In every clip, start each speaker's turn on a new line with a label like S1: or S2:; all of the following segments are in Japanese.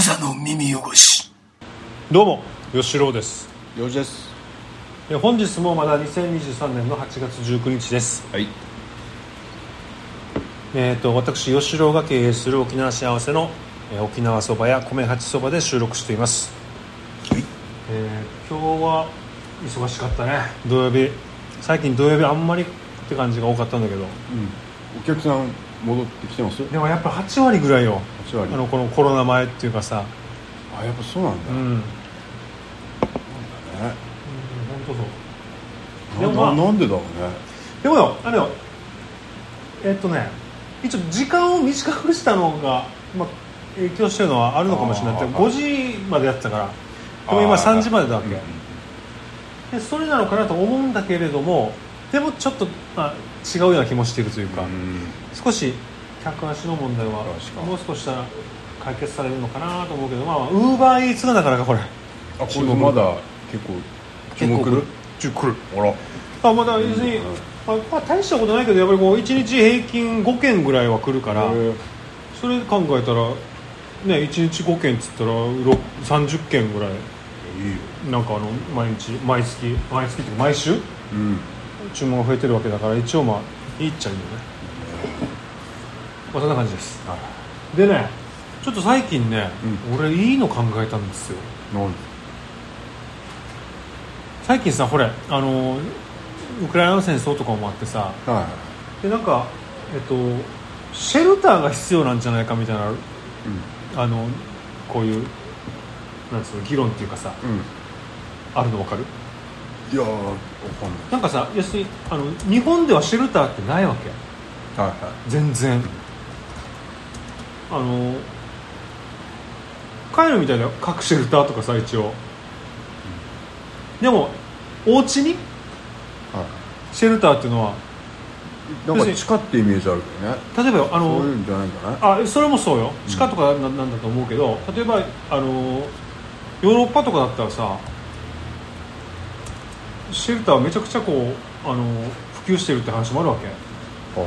S1: 無座の耳汚し。
S2: どうも吉郎です。
S3: よしです。
S2: え本日もまだ2023年の8月19日です。
S3: はい。
S2: えー、と私吉郎が経営する沖縄幸せの、えー沖縄そばや米八そばで収録しています、
S3: はい。
S2: えー今日は忙しかったね。土曜日。最近土曜日あんまりって感じが多かったんだけど。
S3: うん。お客さん戻ってきてます
S2: でもやっぱ8割ぐらいよ。
S3: 8割。
S2: あのこのコロナ前っていうかさ。
S3: あやっぱそうなんだ、
S2: うん、うん、
S3: ね。
S2: 本当そう。でもまあ
S3: なななんでだろうね。
S2: でもよあれよ。えっとね一応時間を短くしたのが、まあ、影響してるのはあるのかもしれない。
S3: あー
S2: 5時までやってたから。でも今
S3: あー
S2: 3時までだわけ、
S3: うん。
S2: でそれなのかなと思うんだけれどもでもちょっと、まあ、違うような気もしているというか、
S3: うん。
S2: 少し客足の問題はもう少ししたら解決されるのかなと思うけどまあウーバーイーツがなかなかこれ
S3: あこれまだ結構注る。
S2: 注る。
S3: あら。
S2: あまだ別に、
S3: うん
S2: まあまあ、大したことないけどやっぱりこう1日平均5件ぐらいは来るからそれ考えたらね1日5件っつったらろ30件ぐらい。
S3: いいよ。
S2: なんかあの毎日毎月毎月っていうか毎週？
S3: うん
S2: 注文が増えてるわけだから一応まあいいっちゃいいよね、まあ、そんな感じです。でねちょっと最近ね、俺いいの考えたんですよ。
S3: なん
S2: 最近さほれあのウクライナの戦争とかもあってさ
S3: は
S2: でなんかえっとシェルターが必要なんじゃないかみたいなあのこういうなんつうの議論っていうかさ
S3: いうん。うん
S2: あるの分かる？
S3: いやーな
S2: んかさ要するにあの日本ではシェルターってないわけ。
S3: はいは
S2: 全然。あの帰るみたいな各シェルターとかさ一応。でもお家に？シェルターっていうのはい
S3: なんか地下ってイメージあるけどね。
S2: 例えばあの
S3: そういうんじゃないんじゃない
S2: あそれもそうよ。地下とかななんだと思うけど例えばあのヨーロッパとかだったらさシェルターめちゃくちゃこうあの普及してるって話もあるわけ。
S3: は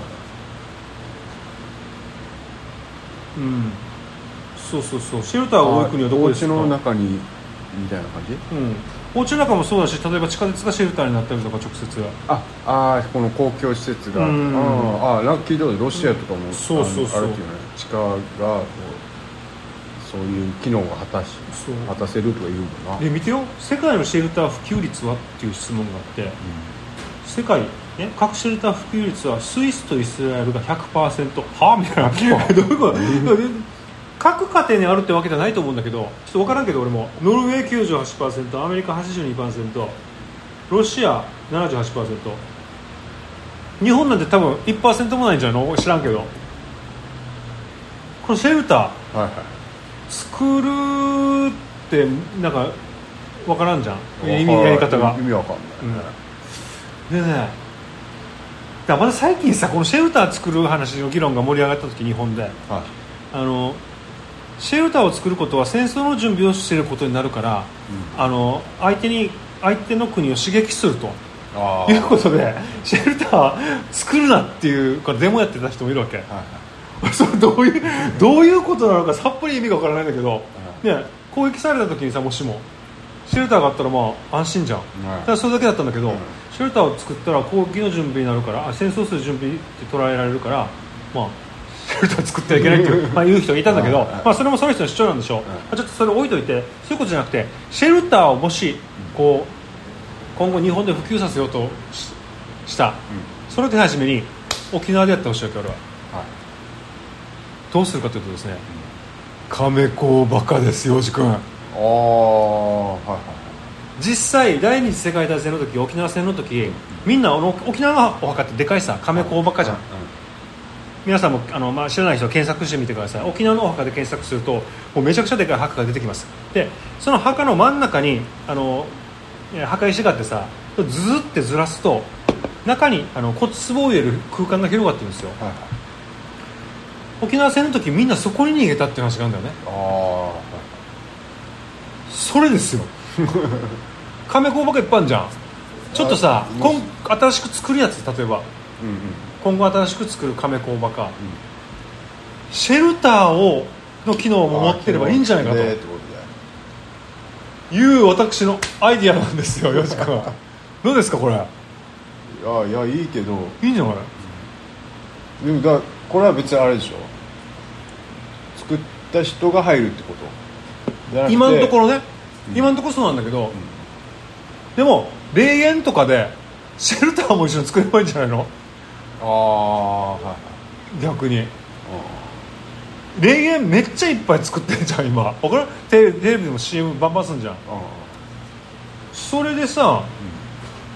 S2: うん。そうそうそう。シェルターが多い国はどこですか？
S3: お家の中にみたいな感じ？
S2: うん。お家の中もそうだし例えば地下鉄がシェルターになったりとか直接。
S3: ああーこの公共施設が。
S2: うん。
S3: あーあーなんか聞いたことロシアとかも、
S2: そうそうそう。
S3: あるっていうね。地下がこうそういう機能が果たし果たせるとか言うもんな
S2: で見てよ。世界のシェルター普及率はっていう質問があって世界、ね、各シェルター普及率はスイスとイスラエルが100%はみたいな。どういうこと？各家庭にあるってわけじゃないと思うんだけどちょっと分からんけど俺も。ノルウェー98%アメリカ82%ロシア78%日本なんて多分1%もないんじゃないの？知らんけど。このシェルター。
S3: はいはい
S2: 作るってなんか分からんじゃん。意味やり方が。
S3: 意味わかんないね、
S2: でねだまだ最近さこのシェルター作る話の議論が盛り上がった時日本で。
S3: はい。
S2: あのシェルターを作ることは戦争の準備をしていることになるから、あの相手に相手の国を刺激すると。
S3: あ
S2: いうことでシェルター作るなっていうデモやってた人もいるわけ。
S3: はいはい
S2: それどういうどういうことなのかさっぱり意味がわからないんだけど、ね、攻撃された時にさもしもシェルターがあったらまあ安心じゃん、だそれだけだったんだけど、
S3: うん。
S2: シェルターを作ったら攻撃の準備になるからあ戦争する準備って捉えられるからまあシェルター作ってはいけないっていうまあ言う人がいたんだけど、
S3: はい
S2: まあ、それもその人の主張なんでしょう、まあちょっとそれ置いといてそういうことじゃなくてシェルターをもしこう今後日本で普及させようとしした、その手始めに沖縄でやってほしいわけ俺は。
S3: はい
S2: どうするかというとですね亀子バカですよおじ君
S3: ああはいはい
S2: 実際第二次世界大戦の時沖縄戦の時みんな沖縄のお墓ってでかいさ亀子バカじゃん、皆さんもあの、まあ、知らない人は検索してみてください。沖縄のお墓で検索するともうめちゃくちゃでかい墓が出てきます。でその墓の真ん中にあのえ墓石があってさずーってずらすと中にあの骨壺を入れる空間が広がってるんですよ。
S3: はいはい
S2: 沖縄戦の時みんなそこに逃げたっていう話があるんだよね。
S3: ああはい
S2: それですよ。亀子ばかいっぱいあるじゃん。ちょっとさ
S3: あ
S2: 今新しく作るやつ例えば。
S3: うんうん。
S2: 今後新しく作る亀工場か、シェルターをの機能も持ってればいいんじゃないかと。いう私のアイディアなんですよ よし君どうですかこれ。
S3: いやいやいいけど。
S2: いいんじゃない？
S3: でもだこれは別にあれでしょ。作った人が入るってこと。
S2: 今のところね、
S3: うん。
S2: 今のところそうなんだけど、でも霊園とかでシェルターも一緒に作ればいいんじゃないの？
S3: ああはいはい。
S2: 逆に。霊園めっちゃいっぱい作ってんじゃん今。わかる？テレテレビでも CM バンバンすんじゃん。
S3: あ
S2: それでさ、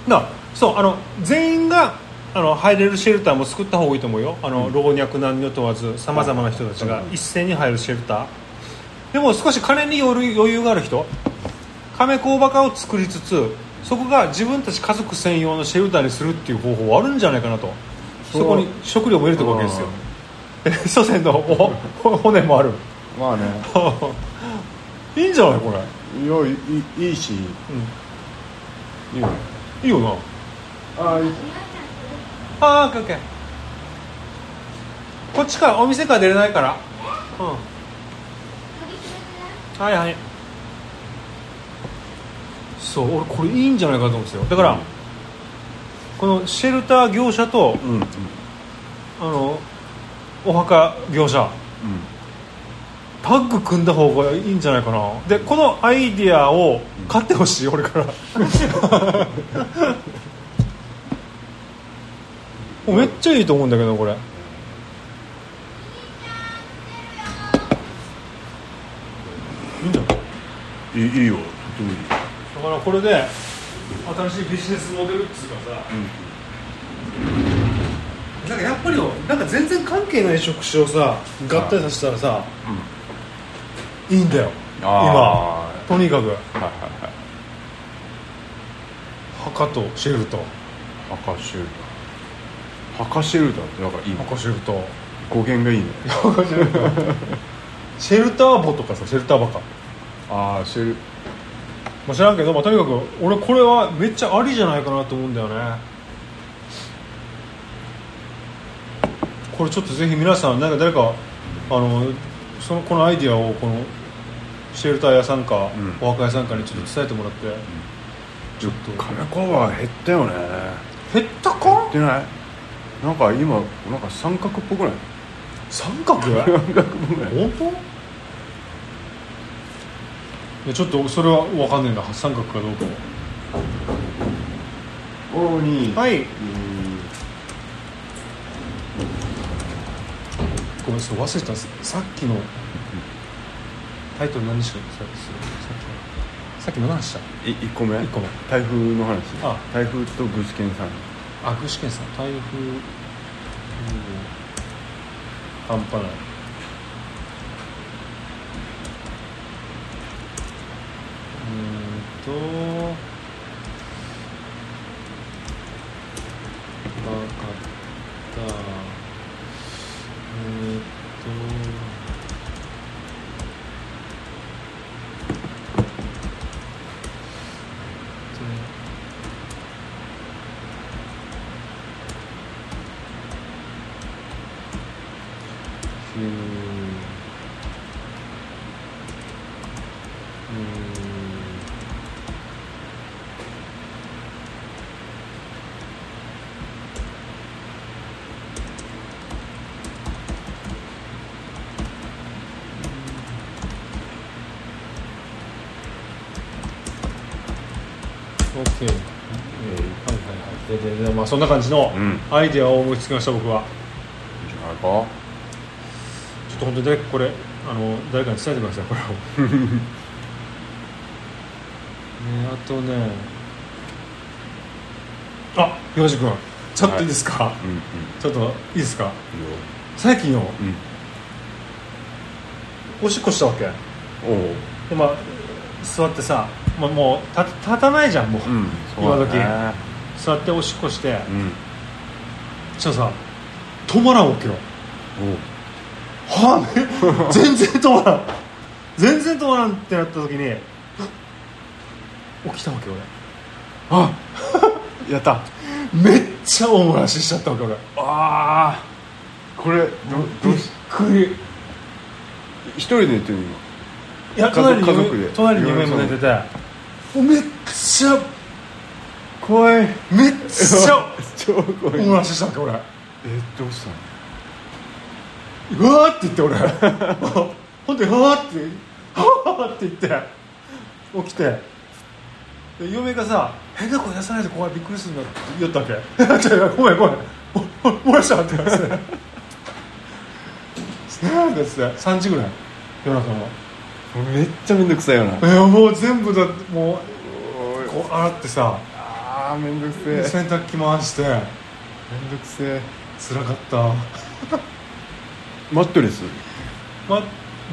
S2: なそうあの全員があの入れるシェルターも作った方がいいと思うよ。あの、老若男女問わずさまざまな人たちが一斉に入るシェルター。でも少し金に余裕余裕がある人亀工場化を作りつつそこが自分たち家族専用のシェルターにするっていう方法はあるんじゃないかなと。そこに食料も入れていくわけですよ。祖先のおお骨もある。
S3: まあね。
S2: いいんじゃないこれ、
S3: いやいいいいし。いいよ。ね
S2: いいよな。
S3: ああ
S2: ああオッケーオッケー。こっちからお店から出れないから。うん。はいはい。そう俺これいいんじゃないかと思うんですよ。だから、
S3: うん
S2: このシェルター業者と
S3: うんうん。
S2: あのお墓業者。タッグ組んだ方がいいんじゃないかな。でこのアイディアを買ってほしい俺から めっちゃいいと思うんだけどこれ。いいんじゃない？
S3: うんいいいいよ。とてもいい
S2: だからこれで新しいビジネスモデルっつうかさ、なんかやっぱりよなんか全然関係ない職種をさ合体させたらさ、いいんだよ。
S3: あ
S2: 今。とにかく。
S3: はいはいはい。
S2: 墓とシェルと。
S3: 墓シェルター墓シェルターってなんかいいね
S2: 墓シェルと
S3: 語源がいいね
S2: シェルターボとかさシェルターバカ、
S3: ああシェル
S2: まあ、知らんけど、まあ、とにかく俺これはめっちゃありじゃないかなと思うんだよね。これちょっとぜひ皆さんなんか誰かあのそのこのアイディアをこのシェルター屋さんか、
S3: うん。
S2: お墓屋さんかにちょっと伝えてもらって、ちょっと
S3: 金子は減ったよね。
S2: 減ったか？
S3: 減ってない？なんか今なんか三角っぽくない？
S2: 三角？
S3: 三角っぽくない。
S2: 本当？いやちょっとそれは分かんないんだ三角かどうか。
S3: おに。
S2: はい。
S3: うん。
S2: ごめんそれ忘れてたさっきのタイトル何しかさっきさっきの何した？
S3: い一個目？
S2: 一個目。
S3: 台風の話。
S2: あ。
S3: 台風と具志堅さん
S2: あ具志堅さん台風、うん、半端ないうんとわかっはいでででまあそんな感じの
S3: うん。
S2: アイデアを思いつきました僕は、
S3: じゃないか？
S2: ちょっと本当にこれあの誰かに伝えてくださいこれを。ね あとね。あ岩地君。ちょっといいですか、
S3: うんうん。
S2: ちょっといいですか？
S3: い
S2: 最近よ
S3: うん。
S2: おしっこしたわけ。
S3: おう。
S2: でまあ座ってさ、まあ、もう立立たないじゃんもう、
S3: うん。
S2: 今時
S3: そうだね
S2: 座っておしっこして
S3: うん。
S2: そしたらさ止まらんわけよ。はあ、ね、全然止まらん。全然止まらんってなった時に起きたわけ俺。
S3: あやった。
S2: めっちゃ大漏らししちゃったわけ俺。
S3: ああこれどどうし
S2: くり。
S3: 一人で寝てるの？今
S2: いや隣に隣に嫁も寝てて。めっちゃ
S3: 怖い。
S2: めっちゃ。
S3: 超怖い。
S2: おししたっけ俺。
S3: えどうしたの？
S2: うわーって言って俺。ほんでうわーって。はーって言って。起きて。で嫁がさ変な声出さないで怖いびっくりするんだって言ったわけ。ごめんごめんも漏らしたって言われてなんかですね。3時ぐらい。夜中の。
S3: めっちゃめんどくさいよな。い
S2: やもう全部だもうこう洗ってさ
S3: あーめんどくせえ。
S2: 洗濯機回して。
S3: めんどくせえ。
S2: 辛かった。
S3: マットレス？
S2: ま、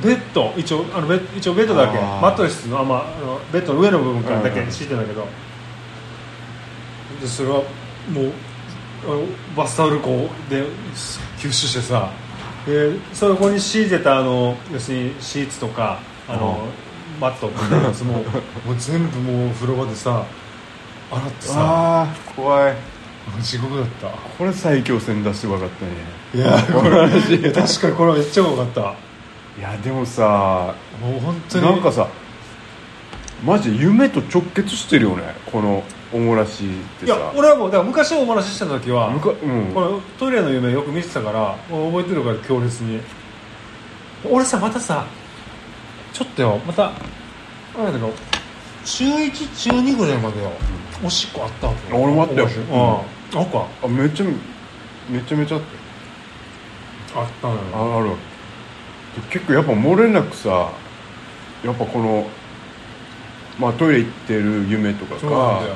S2: ベッド。一応あのベッ一応ベッドだけ。マットレスの,、あまあ、あのベッドの上の部分からだけ敷いてんだけど、でそれはもうバスタオルこうで吸収してさ。でそこに敷いてたあの要するにシーツとかあの、マットみたいなやつももう全部もう風呂場でさ洗ってさ。
S3: ああ怖い。
S2: 地獄だった。
S3: これ最強戦出して分かったね。
S2: いやこれ 確かにこれめっちゃ怖かった。
S3: いやでもさ
S2: もう本当に。
S3: なんかさマジ夢と直結してるよね。このおもらしって
S2: い
S3: さ
S2: や俺はもうだから昔お話しした時は
S3: むかうん。
S2: このトイレの夢よく見てたからもう覚えてるから強烈に。俺さまたさちょっとよまたなんだけど中1中2ぐらいまでよおしっこあった
S3: 俺もあったよ。
S2: うん。あっか。
S3: あめっちゃめちゃめちゃあっ
S2: あったのよ。
S3: たあある。で結構やっぱ漏れなくさやっぱこのまあトイレ行ってる夢とかか
S2: そうなんだよ。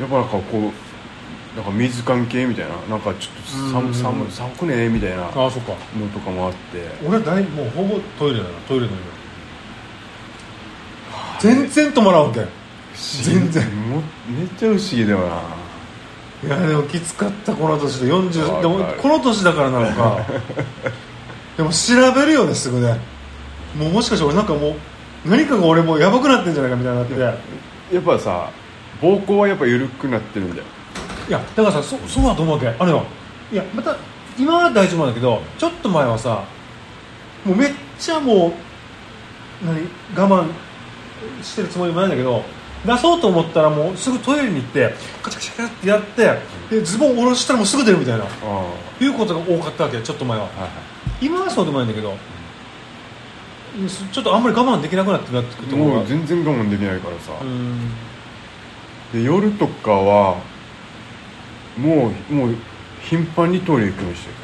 S3: やっぱなんかこうなんか水関係みたいななんかちょっと
S2: うん。
S3: 寒寒寒くねみたいなの
S2: ああそっか。
S3: とかもあって。
S2: 俺は大もうほぼトイレだなトイレの夢。全然止まらんわけ全然。
S3: めっちゃ不思議だよな。い
S2: やでもきつかったこの年で。40でもこの年だからなのか。でも調べるよねすぐね。もうもしかして俺なんかもう何かが俺もうやばくなってんじゃないかみたいになって。いや
S3: やっぱさ膀胱はやっぱ緩くなってるんだよ。
S2: だからさそそうだと思うわけ。あれよ。いやまた今は大丈夫なんだけどちょっと前はさもうめっちゃもう何我慢してるつもりもないんだけど出そうと思ったらもうすぐトイレに行ってカチャカチャカチャってやってでズボン下ろしたらもうすぐ出るみたいな。いうことが多かったわけよちょっと前は。
S3: はいはい。
S2: 今はそうでもないんだけど、ちょっとあんまり我慢できなくなってなってくると思う
S3: もう全然我慢できないからさ、
S2: うん。
S3: で夜とかはもうもう頻繁にトイレ行くようにしてる。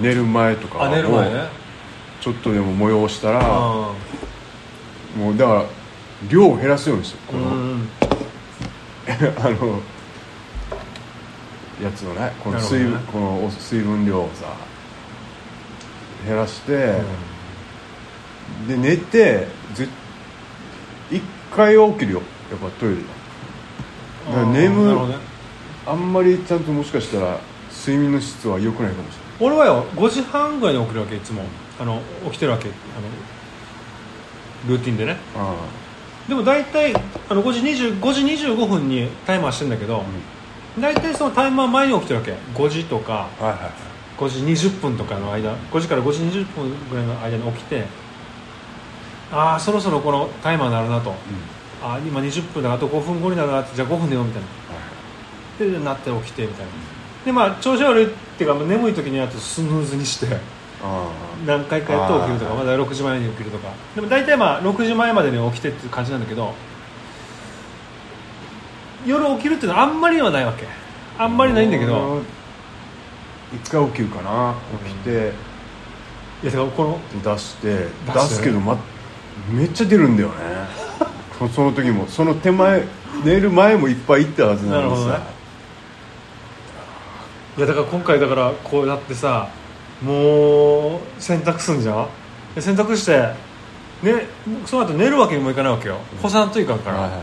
S3: 寝る前とかは。
S2: あ寝る前ね。
S3: ちょっとでも催したら
S2: あ
S3: もうだから量を減らすようにしてる。この、
S2: ーうん。
S3: あのやつのねこの水分、このお水分量をさ減らして、で寝てぜ一回は起きるよ。やっぱトイレでだから眠
S2: ね。
S3: あんまりちゃんともしかしたら睡眠の質は良くないかもし
S2: 俺はよ5時半ぐらいに起きるわけいつも。あの起きてるわけ。あのルーティンでねでも大体あの5時20 5時25分にタイマーしてんだけど、大体そのタイマー前に起きてるわけ。5時とか
S3: あはいはいはい。
S2: 5時20分とかの間5時から5時20分ぐらいの間に起きてああそろそろこのタイマーになるなと、あー今20分だあと5分後になるなってじゃあ5分寝ようみたいな。でなって起きてみたいな。でまあ調子悪いっていうかまあ眠い時にはとスヌーズにして。
S3: あ
S2: 何回かやって起きるとかまだ6時前に起きるとか。でも大体まあ6時前までに起きてっていう感じなんだけど夜起きるっていうのはあんまりはないわけ。あ
S3: あ
S2: んまりないんだけど。
S3: 一回起きるかな。起きて。
S2: いやだからこの
S3: 出して。
S2: 出
S3: すけど、ま、めっちゃ出るんだよね。そ その時も。その手前寝る前もいっぱい行ったはずなのにさ。
S2: ね。いやだから今回だからこうやってさもう洗濯すんじゃん？で洗濯してねその後寝るわけにもいかないわけよ。干さんといかんから、
S3: はいはい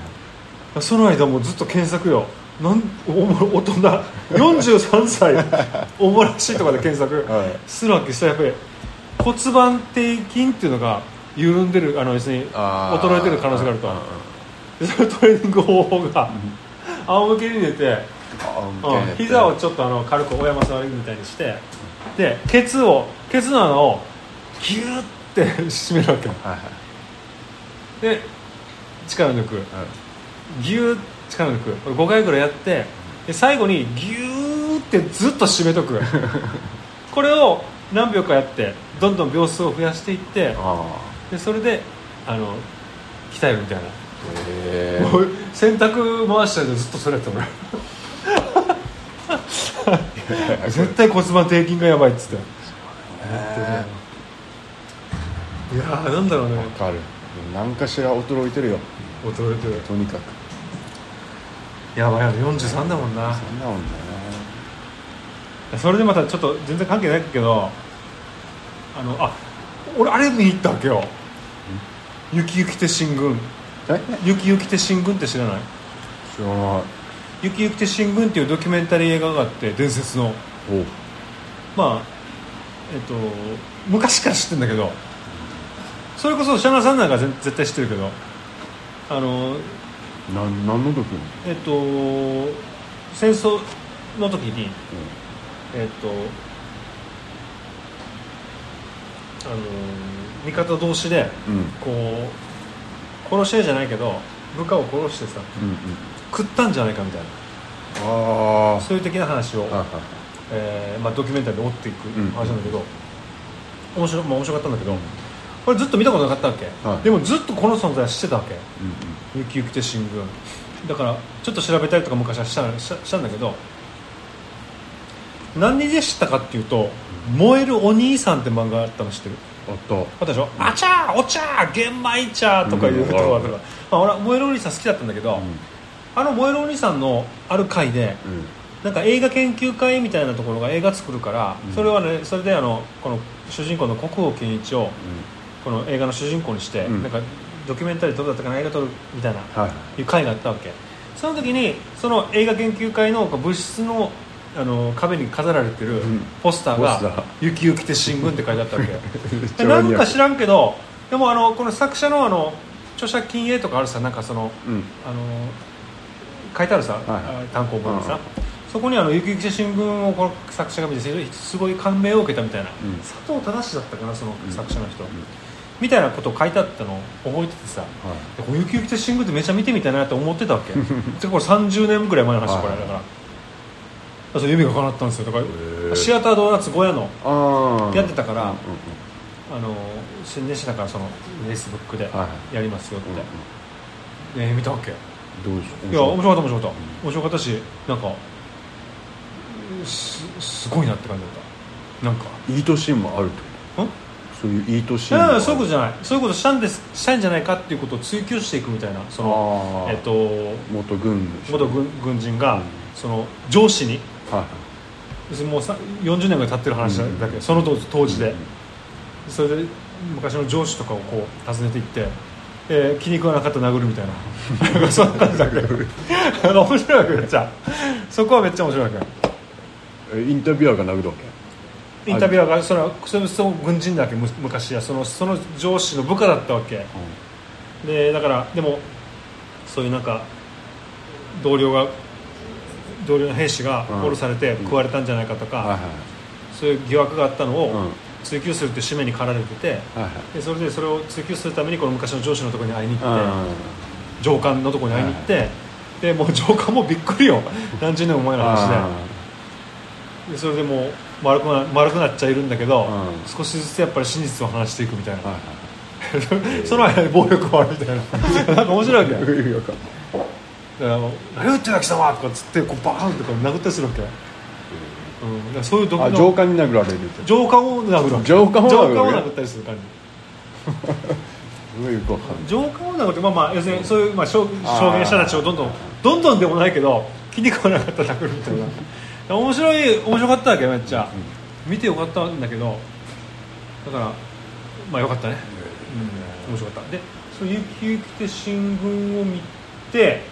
S2: その間もうずっと検索よ。なんおも大人。43歳。おもらしとかで検索。
S3: はい。
S2: するわけしたらやっぱり骨盤底筋っていうのが緩んでるあの要するに衰えてる可能性があると。そのトレーニング方法が仰向けに寝て、うん。膝をちょっとあの軽く親まさりみたいにしてでケツをケツの穴をギューって 締めるわけ。よ
S3: はいはい。
S2: で力抜く。ギュー力抜く。これ5回ぐらいやってで最後にギューってずっと締めとく。これを何秒かやってどんどん秒数を増やしていって
S3: あ
S2: でそれであの鍛えるみたいな、
S3: あへえ。
S2: もう洗濯回したでずっとそれやった俺 絶対骨盤底筋がやばいっつって。いやーなんだろうね。
S3: わかる。何かしら衰えてるよ。
S2: 衰えてる。
S3: とにかく。
S2: やばいよね43だもんな。
S3: そんなもんだね。
S2: それでまたちょっと全然関係ないけどあのあ俺あれ見に行ったわけよ「雪雪て進軍」
S3: え「
S2: 雪雪て進軍」って知らない？
S3: 知らない「
S2: 雪雪て進軍」っていうドキュメンタリー映画があって伝説の。
S3: お
S2: まあえっと昔から知ってるんだけどそれこそシャナさんなんかぜ絶対知ってるけどあの
S3: なん何の時に
S2: えっと戦争の時にえっとあの味方同士でこう殺し合いじゃないけど部下を殺してさ
S3: うんうん。
S2: 食ったんじゃないかみたいな。
S3: ああ
S2: そういう的な話を、
S3: は
S2: えーまあ、ドキュメンタリーで追っていく
S3: うん
S2: 話なんだけど、面白まあ、面白かったんだけどこれずっと見たことなかったわけ、
S3: はい。
S2: でもずっとこの存在は知ってたわけ。
S3: うんうん「
S2: 雪雪て新軍」だからちょっと調べたりとか昔はしたしたんだけど何で知ったかっていうと「燃えるお兄さん」って漫画あったの知ってる？
S3: あった。
S2: あったでしょ「あちゃーお茶ー玄米茶」とかいう言葉とか、
S3: うん
S2: まあ、俺は燃えるお兄さん好きだったんだけど、あの燃えるお兄さんのある回でなんか映画研究会みたいなところが映画作るから、
S3: うん。
S2: それはねそれであのこの主人公の国宝健一をこの映画の主人公にして、
S3: うん。
S2: なんかドキュメンタリー撮るだったかな映画撮るみたいな
S3: はい
S2: う回があったわけ。その時にその映画研究会の物質のあの壁に飾られてる
S3: うん。
S2: ポスターが「雪雪て新軍」って書いてあったわけ なんか知
S3: ら
S2: らんけどでもあのこの作者のあの著作金営とかあるさなんかその
S3: うん。
S2: あの書いてあるさ、
S3: はい
S2: あ単行本にさ、
S3: うん
S2: そこにあの「雪雪て新軍」をこの作者が見てすごい感銘を受けたみたいな、
S3: うん。
S2: 佐藤正だったかなその作者の人、
S3: うん。
S2: みたいなことを書いてあったのを覚えててさ
S3: はい。
S2: でこの雪雪て新軍ってめっちゃ見てみたいなって思ってたわけ。でこれ30年ぐらい前の話これ
S3: はい
S2: だから。それ夢が叶ったんですよ。だかシアタードーナツ小屋のやってたからあの宣伝してたからそのフェイスブックで
S3: は
S2: やりますよって、
S3: うんうん。
S2: ね見たわけ？い
S3: どうでしょう？
S2: や面白かった。面白かった、面白かった。しなんかすすごいなって感じだった。なんか。
S3: いい年もあるってこ
S2: ん？
S3: とそういういい年
S2: いやいやそういうことじゃない。そういうことしたんですしたいんじゃないかっていうことを追求していくみたいなその
S3: あー。
S2: えっと
S3: 元軍
S2: 元軍軍人が、
S3: うん。
S2: その上司に。
S3: はい
S2: もうさ40年ぐらい経ってる話だけど、その当時当時で、それで昔の上司とかをこう訪ねていって、えー気に食わなかったら殴るみたいな。そんな感じだけど。面白いわけめっちゃそこはめっちゃ面白いわ
S3: えインタビュアーが殴るわけ？
S2: けインタビュアーがそれはそれその軍人だっけ？む昔は。そのその上司の部下だったわけ。でだからでもそういうなんか同僚が同僚の兵士が
S3: うん。
S2: 殺されて食われたんじゃないかとか、そういう疑惑があったのを
S3: うん
S2: 追及するって使命に駆られてて
S3: はいはい。
S2: でそれでそれを追及するためにこの昔の上司のところに会いに行って
S3: あ
S2: 上官のところに会いに行って、でもう上官もびっくりよ。何十年も前の話
S3: あ
S2: ででそれでもう丸くな丸くなっちゃいるんだけど、
S3: うん。
S2: 少しずつやっぱり真実を話していくみたいな、
S3: はいはい。
S2: その間に暴力もあるみたいな。なんか面白いわけ だから「何言ってんだ貴様!」とかっつってこうバーンとか殴ったりするわけ、うん、そういう毒の
S3: あ上官に殴られる
S2: 上官を殴るわけ。
S3: 上官を殴る
S2: 上官を殴ったりする感じ。
S3: すごいよくわかんない
S2: 上官を殴ってまあまあ要するにそういうまあ証証言者たちをどんどんどんどんでもないけど気に食わなかったら殴るみたいな。面白い面白かったわけめっちゃ、見てよかったんだけどだからまあよかったね、うん、面白かった。でその「ゆきゆきて新聞」を見て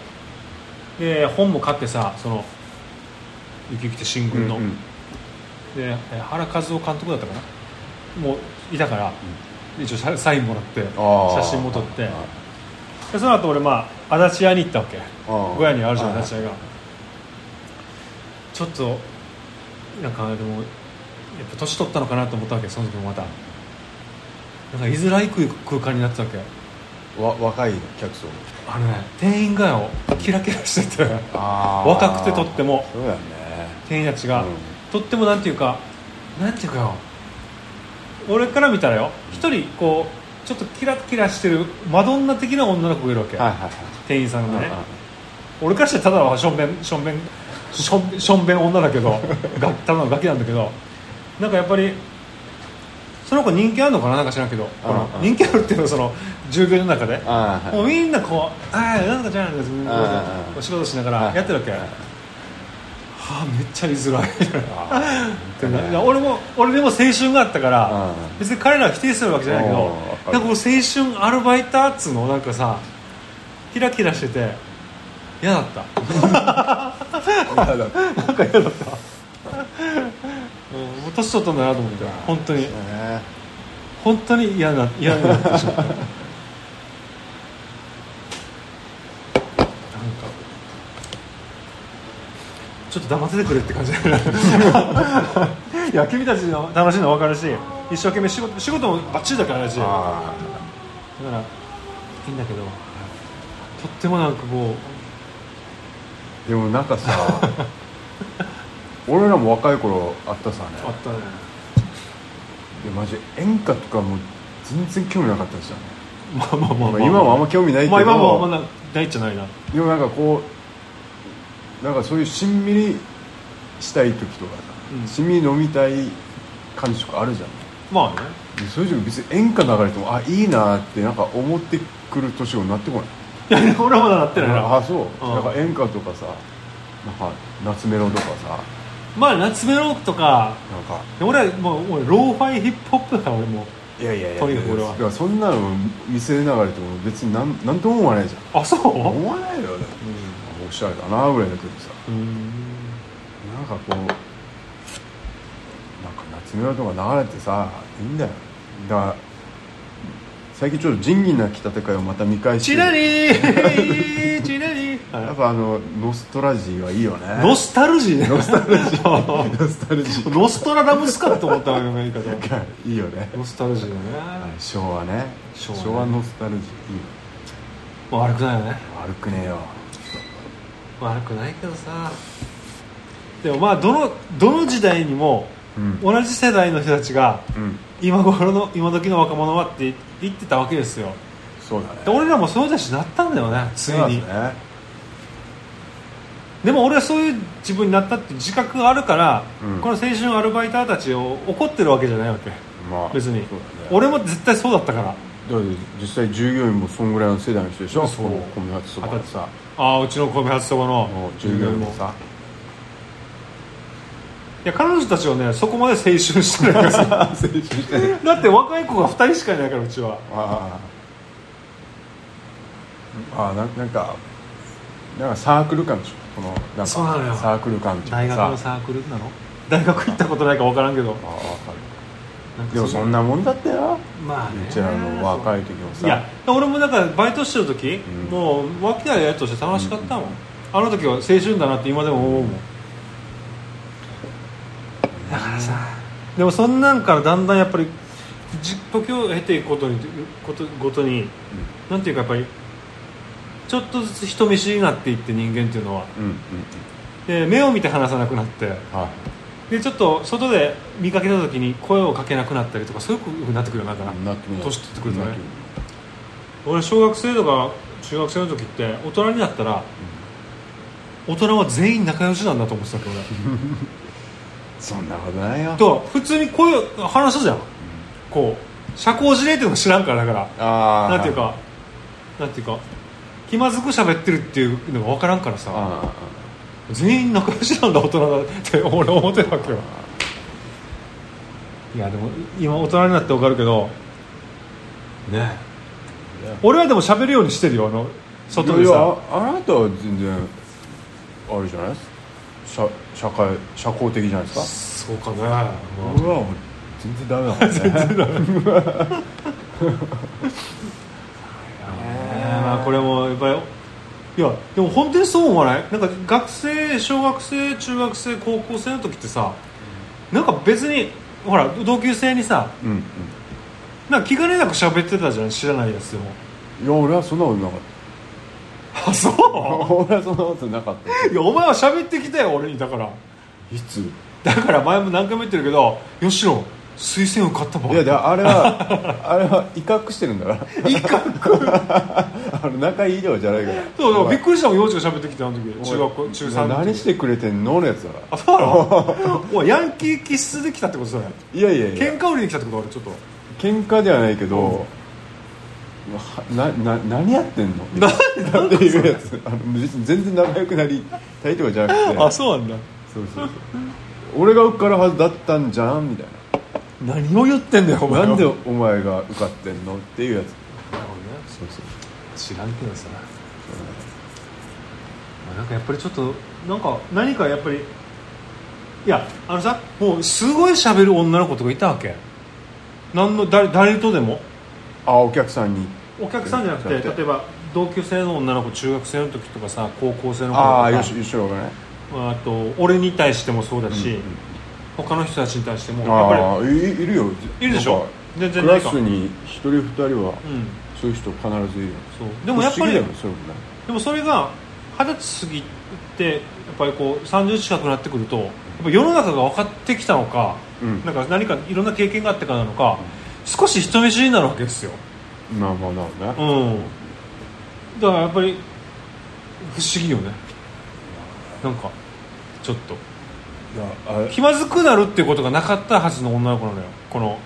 S2: で本も買ってさその「ゆきゆきて新聞の」
S3: うんうん。
S2: でえ原和夫監督だったかな。もういたから、一応ササインもらって写真も撮って。でその後俺まあ足立屋に行ったわけ。小屋にあるじゃん
S3: はい
S2: 足立屋が。ちょっとなんかでもやっぱ年取ったのかなと思ったわけその時もまた。なんか居づらい空間になってたわけ。
S3: わ若い客層。
S2: あのね店員がよキラキラしてて。
S3: あ
S2: 若くてとっても。
S3: そうだよね
S2: 店員たちが、
S3: うん。
S2: とってもなんていうかなんていうかよ。俺から見たらよ一人こうちょっとキラキラしてるマドンナ的な女の子がいるわけ、
S3: はいはいはい。
S2: 店員さんがね、俺からしてただのしょんべんしょんべんしょんしょんべん女だけど がただのガキなんだけどなんかやっぱりその子人気あるのかな？なんか知らんけど、人気あるっていうのはその従業員の中で、もうみんなこう「ああなんかじゃん」
S3: んうん
S2: お仕事しながらやってるわけ、あめっちゃ居づらいみたいな。
S3: あ
S2: でもいや俺も俺でも青春があったから
S3: うん。
S2: 別に彼らは否定するわけじゃないけどなんか青春アルバイターっつうのなんかさキラキラしてて嫌だった。なんか嫌だった、うん、年取ったんだなと思って本当に。
S3: ね
S2: 本当に嫌な嫌になってしまったなんかちょっと黙っててくれって感じ いや君たちの楽しいの分かるし一生懸命仕事仕事もバッチリだからしだから
S3: あ
S2: いいんだけどとってもなんかこ
S3: ーでもなんかさ俺らも若い頃あったさね。
S2: うあったね。
S3: でマジ演歌とかも全然興味なかったですよね。
S2: まあまあまあ、
S3: まあ今もあんま興味ないけど。
S2: まあ今もあんまないっちゃないな。
S3: でもなんかこうなんかそういうしんみりしたい時とかさ、
S2: うん。
S3: しんみり飲みたい感じとかあるじゃん。
S2: まあね。
S3: でそういう時別に演歌流れてもあいいなってなんか思ってくる年になってこない？
S2: い や俺はまだなってないな。
S3: あそう、
S2: うん。
S3: なんか演歌とかさなんか夏メロとかさ。
S2: まあ夏メロとか
S3: なんか。
S2: 俺はもう俺ローファイヒップホップだから俺も。
S3: いやいやいや
S2: とにかく俺は。
S3: だからそんなの見せながらても別になんなんとも思わないじゃん。
S2: あそう？
S3: 思わないよねおしゃれだなぐらいだけどさ。
S2: うん。
S3: なんかこうなんか夏メロとか流れてさいいんだよ。だから最近ちょっと仁義なき戦いをまた見返して。
S2: チラリー。チラリー。
S3: やっぱあのノストラジーはいいよね。
S2: ノスタルジー。ねノスタルジー。
S3: ノスタルジー。
S2: ノストラダムスかと思ったわけよ言い方
S3: いいよね。
S2: ノスタルジーだね。
S3: 昭和ね。
S2: 昭
S3: 昭
S2: 和
S3: ノスタルジーいいよ。
S2: まあ悪くないよね。
S3: 悪くねえよ
S2: 悪くないけどさ。でもまあどのどの時代にも
S3: うん。
S2: 同じ世代の人たちが
S3: うん。
S2: 今頃の今時の若者はって言ってたわけですよ。
S3: そうだね。
S2: で俺らもそういう人たちになったんだよねついに。
S3: そうだね。
S2: でも俺はそういう自分になったって自覚があるから、
S3: うん。
S2: この青春アルバイターたちを怒ってるわけじゃないわけ。
S3: まあ
S2: 別に、
S3: そうだね。
S2: 俺も絶対そうだったから
S3: だって実際従業員もそんぐらいの世代の人でしょ？
S2: そう。
S3: 米発そばでさ。
S2: ああうちの米発そばの
S3: 従業員もさ。
S2: いや彼女たちはねそこまで青春してないから
S3: 青春してる
S2: だって若い子が2人しかいないからうちは。
S3: ああななんかなんかサークル感でしょ？このなんかサークル感っていうか
S2: 大学のサークルなの？大学行ったことないか分からんけど。
S3: ああわか
S2: なんか
S3: るでもそんなもんだったよ。
S2: まあね。
S3: うちらの若い時もさ。
S2: いや俺もなんかバイトしてる時、
S3: うん。
S2: もう脇田やとして楽しかったもん、あの時は青春だなって今でも思うもん。だからさでもそんなんからだんだんやっぱりじ時を経ていくことにことごとに、なんていうかやっぱりちょっとずつ人見知りになっていって人間っていうのは。
S3: うんうんうん。
S2: で目を見て話さなくなって。
S3: はい
S2: でちょっと外で見かけた時に声をかけなくなったりとかそういうふうになってくるよなんかな。
S3: なってみよう
S2: 年取ってくるとね。俺小学生とか中学生の時って大人になったら、大人は全員仲良しなんだと思ってたけど俺。
S3: う そんなことないよ。
S2: と普通に声を話すじゃん。こう社交辞令っていうのも知らんからだから。なんていうかなんていうか気まずく喋ってるっていうのが分からんからさ全員仲良しなんだ大人だって俺思ってるわけよ。いやでも今大人になって分かるけどね。俺はでも喋るようにしてるよあの外で
S3: いやい
S2: さ
S3: やああなたは全然あれじゃない？社社会社交的じゃないですか？
S2: そうかね、
S3: 俺はもう全然ダメだもんね。
S2: まあこれもやっぱりいやでも本当にそう思わない？なんか学生小学生中学生高校生の時ってさなんか別にほら同級生にさ
S3: うんうん。
S2: なんか気兼ねなく喋ってたじゃん知らないやつでも。
S3: いや俺はそんなことなかっ
S2: あそ
S3: た俺はそんなことなかった。
S2: ういやお前は喋ってきたよ俺にだから。
S3: いつ？
S2: だから前も何回も言ってるけど吉野推薦を買ったば
S3: いやであれは あれは威嚇してるんだから。
S2: いいか
S3: あの仲いい量じゃないから。
S2: そうびっくりしたもん幼稚が喋ってきてあの時。中学校中3の時。
S3: 何してくれてんの？のやつだか
S2: あそうなの？ヤンキー気質で来たってことそれ
S3: らいやいやいや。
S2: 喧嘩売りに来たってこと俺ちょっと。
S3: 喧嘩ではないけど、はなな何やってんの？
S2: な
S3: っていうやつ。あの全然仲良くなりたいとかじゃなくて。
S2: あそうなんだ。
S3: そうそうそう。俺が受かるはずだったんじゃんみたい
S2: 何を言ってんだよお前は。
S3: ななんでお前が受かってんのっていうやつ。
S2: なるほどね。
S3: そうそう。
S2: 知らんけどさ、まあなんかやっぱりちょっとなんか何かやっぱりいやあのさもうすごい喋る女の子とかいたわけ。何の誰誰とでも。
S3: あお客さんに。
S2: お客さんじゃなくて例えば同級生の女の子中学生の時とかさ高校生の子とか
S3: ああよしよしろがね。
S2: あと俺に対してもそうだし、
S3: うんうん
S2: 他の人たちに対してもやっぱ
S3: ああいいるよ。
S2: いるでしょ？全然
S3: クラスに一人二人は
S2: りうん。
S3: そういう人必ずいるよ。
S2: そう。でもやっぱりでもそれが二十歳過ぎてやっぱりこう30近くなってくるとやっぱ世の中が分かってきたのか、
S3: うん。
S2: なんか何かいろんな経験があってからなのか、少し人見知りになるわけですよ、
S3: まあまあなる
S2: う
S3: ね
S2: ん、だからやっぱり不思議よね。なんかちょっと気まずくなるっていうことがなかったはずの女の子なのよ。この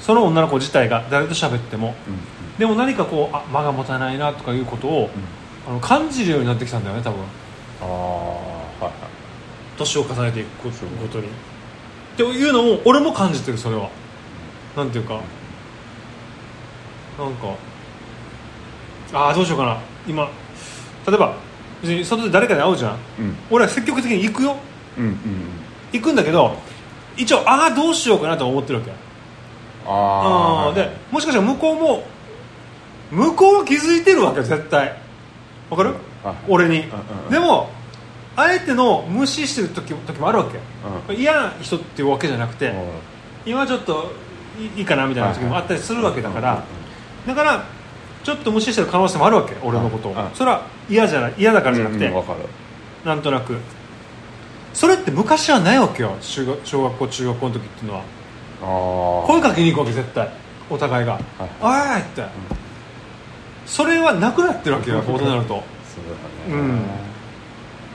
S2: その女の子自体が誰と喋っても。
S3: うん。
S2: でも何かこうあ間が持たないなとかいうことを、あの感じるようになってきたんだよね多分。
S3: ああはいはい。
S2: 年を重ねていくことに。っていうのも俺も感じてるそれは。なんていうか。なんかああどうしようかな。今例えば別に外で誰かに会うじゃん。
S3: うん。
S2: 俺は積極的に行くよ
S3: うんうん
S2: 行くんだけど一応ああどうしようかなと思ってるわけ。
S3: ああ
S2: でもしかしたら向こうも向こうは気づいてるわけよ絶対。わかる、
S3: はい。
S2: 俺に、でもあえての無視してる時時もあるわけ、
S3: う
S2: 嫌な人っていうわけじゃなくて、今ちょっといいいかなみたいな時もあったりするわけだから、だからちょっと無視してる可能性もあるわけ俺のことを、それは嫌じゃない嫌だからじゃなくて、
S3: 分かる。
S2: なんとなくそれって昔はないわけよ。中学小学校中学校の時っていうのは。声かけに行くわけ絶対。お互いが。
S3: はい「
S2: おい!」って、それはなくなってるわけよ大人になると。
S3: そうだね。
S2: うん。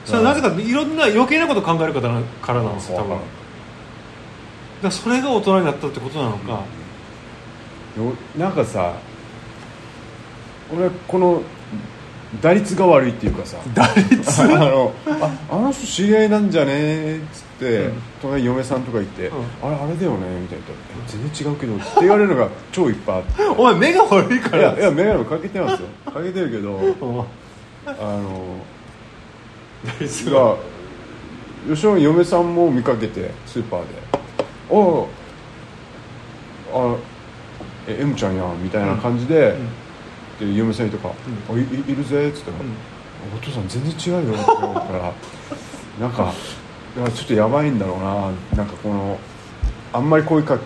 S2: それはなぜかいろんな余計なこと考えるからなからなんですよ多分。だそれが大人になったってことなのか、
S3: よなんかさ俺この打率が悪いっていうかさ。
S2: 打率？
S3: あのああの人知り合いなんじゃね？っつって、
S2: うん。
S3: 隣に嫁さんとかいて、
S2: うん。
S3: あれあれだよね？みたいな。え全然違うけどって言われるのが 超いっぱいあって。
S2: お前目が悪いから。
S3: いやいや眼鏡かけてますよ。かけてるけど
S2: うん。
S3: あの
S2: 打率が
S3: が吉野の嫁さんも見かけてスーパーで「おうあえ M ちゃんやん」みたいな感じで,、で嫁さんとか「あいいいるぜ」っつったら、お父さん全然違うよ」って言われたら なんかちょっとやばいんだろうななんかこのあんまり声か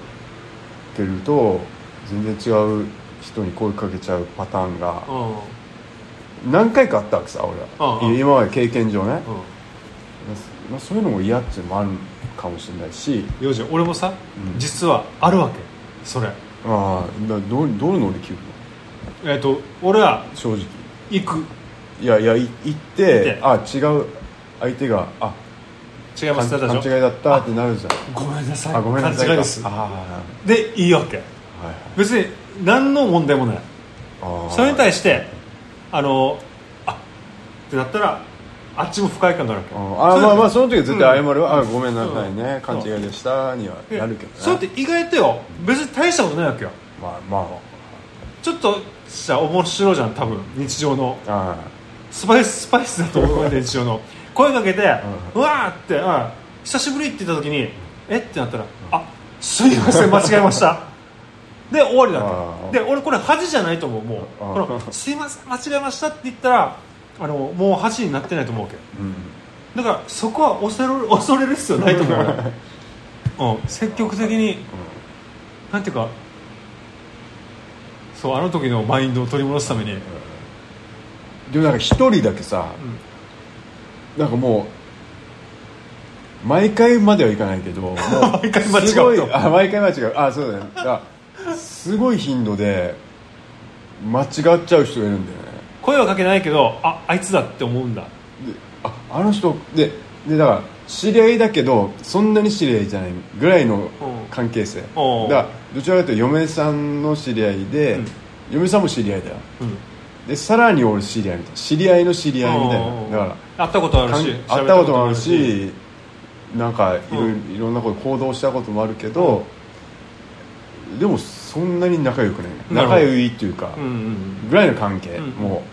S3: けると全然違う人に声かけちゃうパターンが
S2: うん。
S3: 何回かあったわけさ俺は。今まで経験上ね、
S2: うん。
S3: まあ、そういうのも嫌っていうのもあるかもしれないし。
S2: 俺もさ、
S3: うん。
S2: 実はあるわけそれ。
S3: ああだどうどういうので切るの？
S2: えっ、と俺は
S3: 正直。
S2: 行く。
S3: いやいやい言って
S2: て。
S3: あ違う相手があ
S2: 違います。
S3: 勘勘違いだったってなるじゃん。
S2: ごめんなさい。
S3: あごめんなさい
S2: 勘違いです。
S3: ああ
S2: でいいわけ。
S3: はいはい。
S2: 別に何の問題もない。
S3: あー。
S2: それに対してあのあってなったらあっちも不快感があるわけ。
S3: あー。まあまあその時は絶対謝るわ、
S2: うん
S3: あごめんなさいね、
S2: うん。
S3: 勘違いでしたには
S2: で
S3: なるけどね。
S2: それって意外とよ。別に大したことないわけよ。
S3: まあま
S2: ちょっとした面白いじゃん多分日常の。スパイススパイスだと思うん。で日常の。声かけて、う
S3: う
S2: わーって、うん。久しぶりって言った時にえ？ってなったらあすいません間違えました。で終わりだ
S3: あ
S2: っ
S3: ー
S2: てで俺これ恥じゃないと思うもう。このすいません間違えましたって言ったらあのもう恥になってないと思うわけ。
S3: うん。
S2: だからそこは恐れる 恐れる必要ないと思う。俺 うん、積極的になんていうかそうあの時のマインドを取り戻すために、
S3: でもなんか一人だけさ、なんかもう毎回まではいかないけど
S2: 毎回間違うと。
S3: すごいあ毎回間違う。あそうだね。だすごい頻度で間違っちゃう人がいるんだよね。
S2: 声はかけないけどああいつだって思うんだ。
S3: でああの人ででだから知り合いだけどそんなに知り合いじゃないぐらいの関係性。だか
S2: おう
S3: らどちらかというと嫁さんの知り合いで、
S2: うん。
S3: 嫁さんも知り合いだよ。
S2: うん。
S3: でさらに俺知り合いみたいな。知り合いの知り合いみたいな。だから
S2: 会ったことあるし
S3: 会ったこともあるしなんかいろいろ,、
S2: うん。
S3: なこと行動したこともあるけど、でもそんなに仲良くない。仲良いっていうか、ぐらいの関係、
S2: うん
S3: も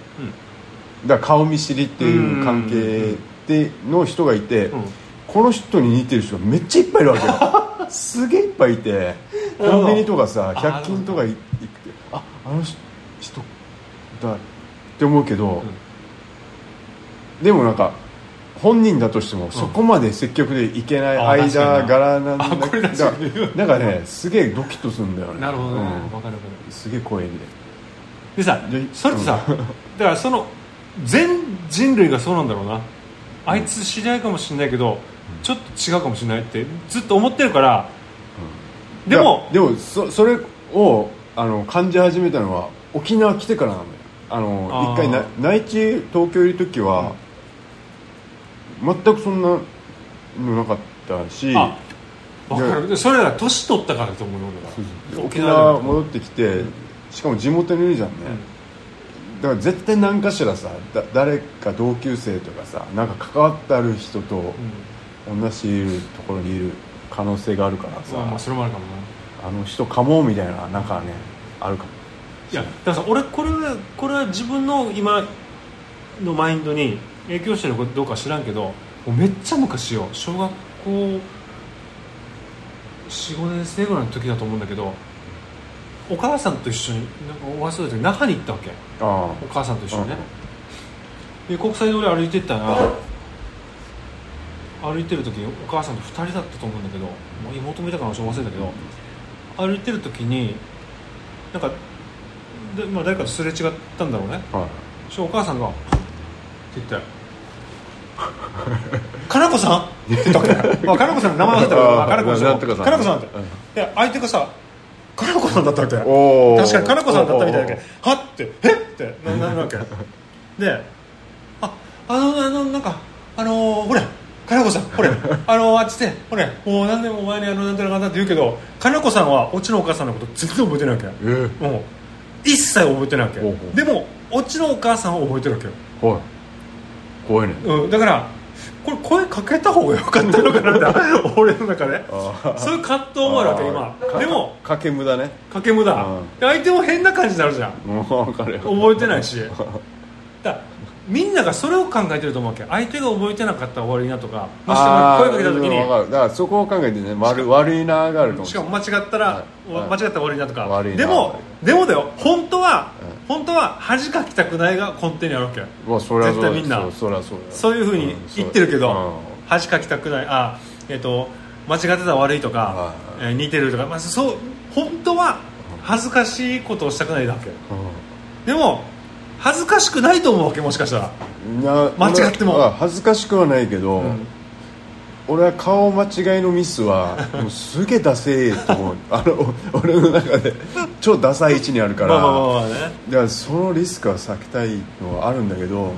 S2: う。
S3: だから顔見知りっていう関係での人がいて、
S2: うん。
S3: この人に似てる人がめっちゃいっぱいいるわけよ すげえいっぱいいてコンビニとかさ
S2: あ
S3: 100均とか行ってああの人だって思うけど、でもなんか本人だとしてもそこまで積極でいけない間
S2: に
S3: 柄なんだなんかねすげえドキッとするんだよね。
S2: なるほどね、
S3: うん
S2: わかるわかる。
S3: すげえ怖いんで。
S2: でさ
S3: で
S2: それってさ、だからその全人類がそうなんだろうな。あいつ知り合いかもしれないけど、ちょっと違うかもしれないってずっと思ってるから、でも
S3: でもそそれをあの感じ始めたのは沖縄来てからなんだよ。あの一回な内地東京いる時は、全くそんなのなかったし。
S2: それが年取ったからと思うのだから
S3: 沖縄戻ってきてしかも地元にいるじゃんね、だから絶対何かしらさだ誰か同級生とかさなんか関わってある人と同じところにいる可能性があるからさ、
S2: まあまあそれもあるかもな
S3: あの人かもみたいななんかねあるかも。
S2: いやだからさ俺これはこれは自分の今のマインドに影響してるかどうか知らんけどもうめっちゃ昔よ。小学校45年生ぐらいの時だと思うんだけどお母さんと一緒になんかお会いする時那覇に行ったわけ。
S3: あ。
S2: お母さんと一緒にね、で国際通り歩いてったら歩いてる時にお母さんと2人だったと思うんだけどもう妹もいたかなちょっと忘れたけど歩いてる時になんかで、まあ、誰かとすれ違ったんだろうね。
S3: あはい。
S2: お母さんが「って言って「かなこさん?」って言ったわけまあかなこさんの名前忘れたけど
S3: あー
S2: あかなこさん。
S3: か
S2: なこさんって
S3: うん。
S2: で相手がさかなこさんだったわけ。確かにかなこさんだったみたいだけどはってえっ？てななるわけ。でああのあのなんかあのーほれかなこさんほれ。あのーあっちでほれ。もう何年も前にあのなんていうのかなって言うけどかなこさんはオチのお母さんのこと全然覚えてないわけ。
S3: えー
S2: もう一切覚えてないわけ。でもオチのお母さんは覚えてるわけよ、
S3: はい。怖いね。
S2: うん、だからこれ声かけた方がよかったのかなって 俺の中で。
S3: あ
S2: そういう葛藤もあるわけ今。
S3: ー
S2: でも
S3: かかけ無駄ね。
S2: かけ無駄。相手も変な感じになるじゃん。
S3: もう分かるよ。
S2: 覚えてないし。だみんながそれを考えてると思うわけ。相手が覚えてなかったら終わりなとかもし声かけた時
S3: うんわかる。だからそこを考えてね悪悪いながあると思う。
S2: にしかも間違ったら、
S3: はい。
S2: 間違ったら終わりなとか。でもでもだよ。本当は、本当は恥かきたくないが根底にあるわけ。絶対みんな。
S3: そう
S2: いうふうに言ってるけど、
S3: うん。
S2: 恥かきたくない。あえっ、と間違ってたら悪いとか
S3: は、
S2: えー似てるとか、まあ、そう本当は恥ずかしいことをしたくないだけ。でも恥ずかしくないと思うわけもしかしたら。
S3: うんな
S2: 間違っても。
S3: 俺は恥ずかしくはないけど、
S2: ん。
S3: 俺は顔間違いのミスは もうすげえダセえと思う。あのお俺の中で超ダサい位置にあるから、
S2: まあまあまあまあね。
S3: だからそのリスクは避けたいのはあるんだけど、
S2: まあね。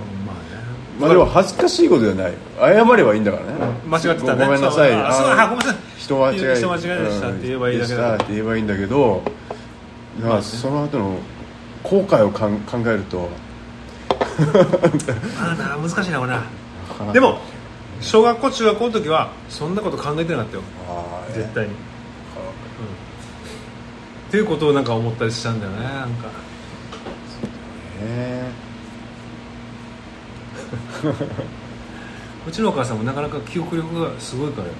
S3: まあでも恥ずかしいことじゃない。謝ればいいんだからね、
S2: 間違ってたね。
S3: ごめんなさい。
S2: そうあそうあごめんなさい。
S3: 人間違い。
S2: 人間違いでしたって言えばいいだけだ。
S3: って言えばいいんだけどだからその後の後悔をかん考えると。
S2: あな難しいなこれな。でも小学校中学校の時はそんなこと考えてなかったよ。絶対に、うん、っていうことをなんか思ったりしたんだよねなんか。
S3: ね。
S2: うちのお母さんもなかなか記憶力がすごいからよ。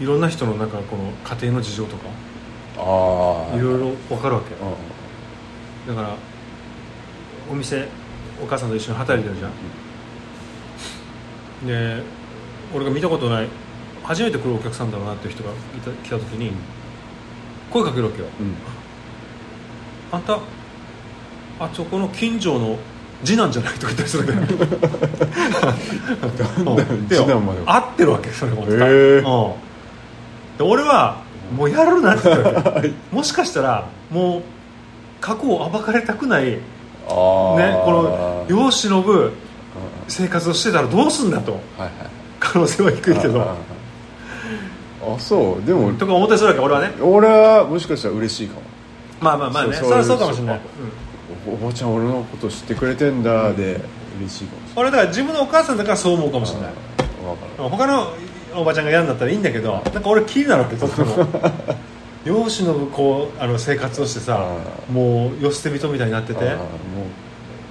S2: いろんな人のなんかこの家庭の事情とか
S3: ああ
S2: いろいろ分かるわけ
S3: うん。
S2: だからお店お母さんと一緒に働いてるじゃん。で俺が見たことない初めて来るお客さんだろうなっていう人がいた来た時に声かけるわけよ。
S3: うん。
S2: あんたあそこの近所の次男じゃないとか言ったりするわけ
S3: 次男まで
S2: 合ってるわけそれも、
S3: へー。
S2: うん。で俺はもうやるなって言ったわけ。もしかしたらもう過去を暴かれたくない、ね、この
S3: よ
S2: 世を忍ぶ生活をしてたらどうすんだと。
S3: はいはい。
S2: 可能性は低いけど。
S3: ああそう。でも。
S2: とか思ったりするわけ俺はね。
S3: 俺はもしかしたら嬉しいかも。
S2: まあまあまあね。それはそうかもしれない、
S3: おおばちゃん俺のこと知ってくれてんだで嬉しいかもし
S2: 俺だから自分のお母さんだからそう思うかもしれない。他のおばちゃんが嫌になったらいいんだけどなんか俺気になるわけとっても。容姿のこうあの生活をしてさもう寄捨て人みたいになってて。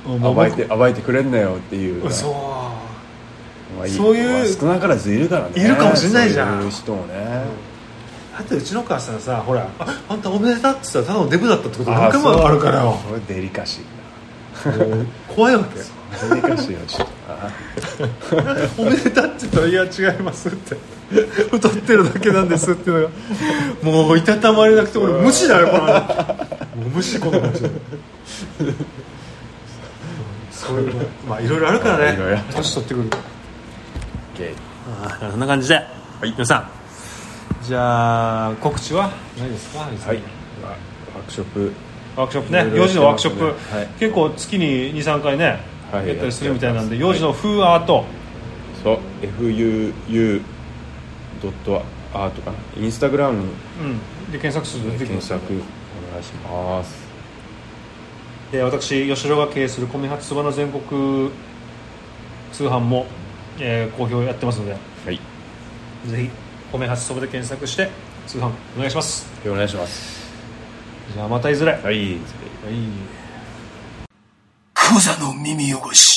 S3: もう暴いて暴いてくれんなよっていう。
S2: そう。
S3: まあい
S2: そういう
S3: まあ少なからずいるからね。
S2: いるかもしれないじゃん。
S3: そういう人もね。
S2: だってうちの母さんさほらああんたおめでたって言ったらただのデブだったってこと何回もあるからよ。
S3: それデリカシ
S2: もう怖いわけ
S3: デリカシーはちょっと。な
S2: おめでたって言ったらいや違いますって。太ってるだけなんですっていうのが。もういたたまれなくて俺無視だよこのもう無視この話そういうまあいろいろあるからね。年取ってくるああそんな感じで、はい、皆さん。じゃあ告知は何ですか？
S3: はい。ワークショップ。
S2: ワークショップね。
S3: いろいろ
S2: 幼児のワークショップ、
S3: はい。
S2: 結構月に23回ね、
S3: はい。
S2: やったりするみたいなんで幼児の風アート
S3: そう。FUU ドットアートかな。インスタグラム。
S2: うん、で検索すると出てきます
S3: 検索お願いします。
S2: で私吉野が経営する米八そばの全国通販も、えー好評やってますので。
S3: はい。
S2: ぜひ米八そばで検索して通販お願いします。
S3: お願いします。
S2: じゃあまたいずれ。はい。
S3: はい
S1: クザの耳汚し。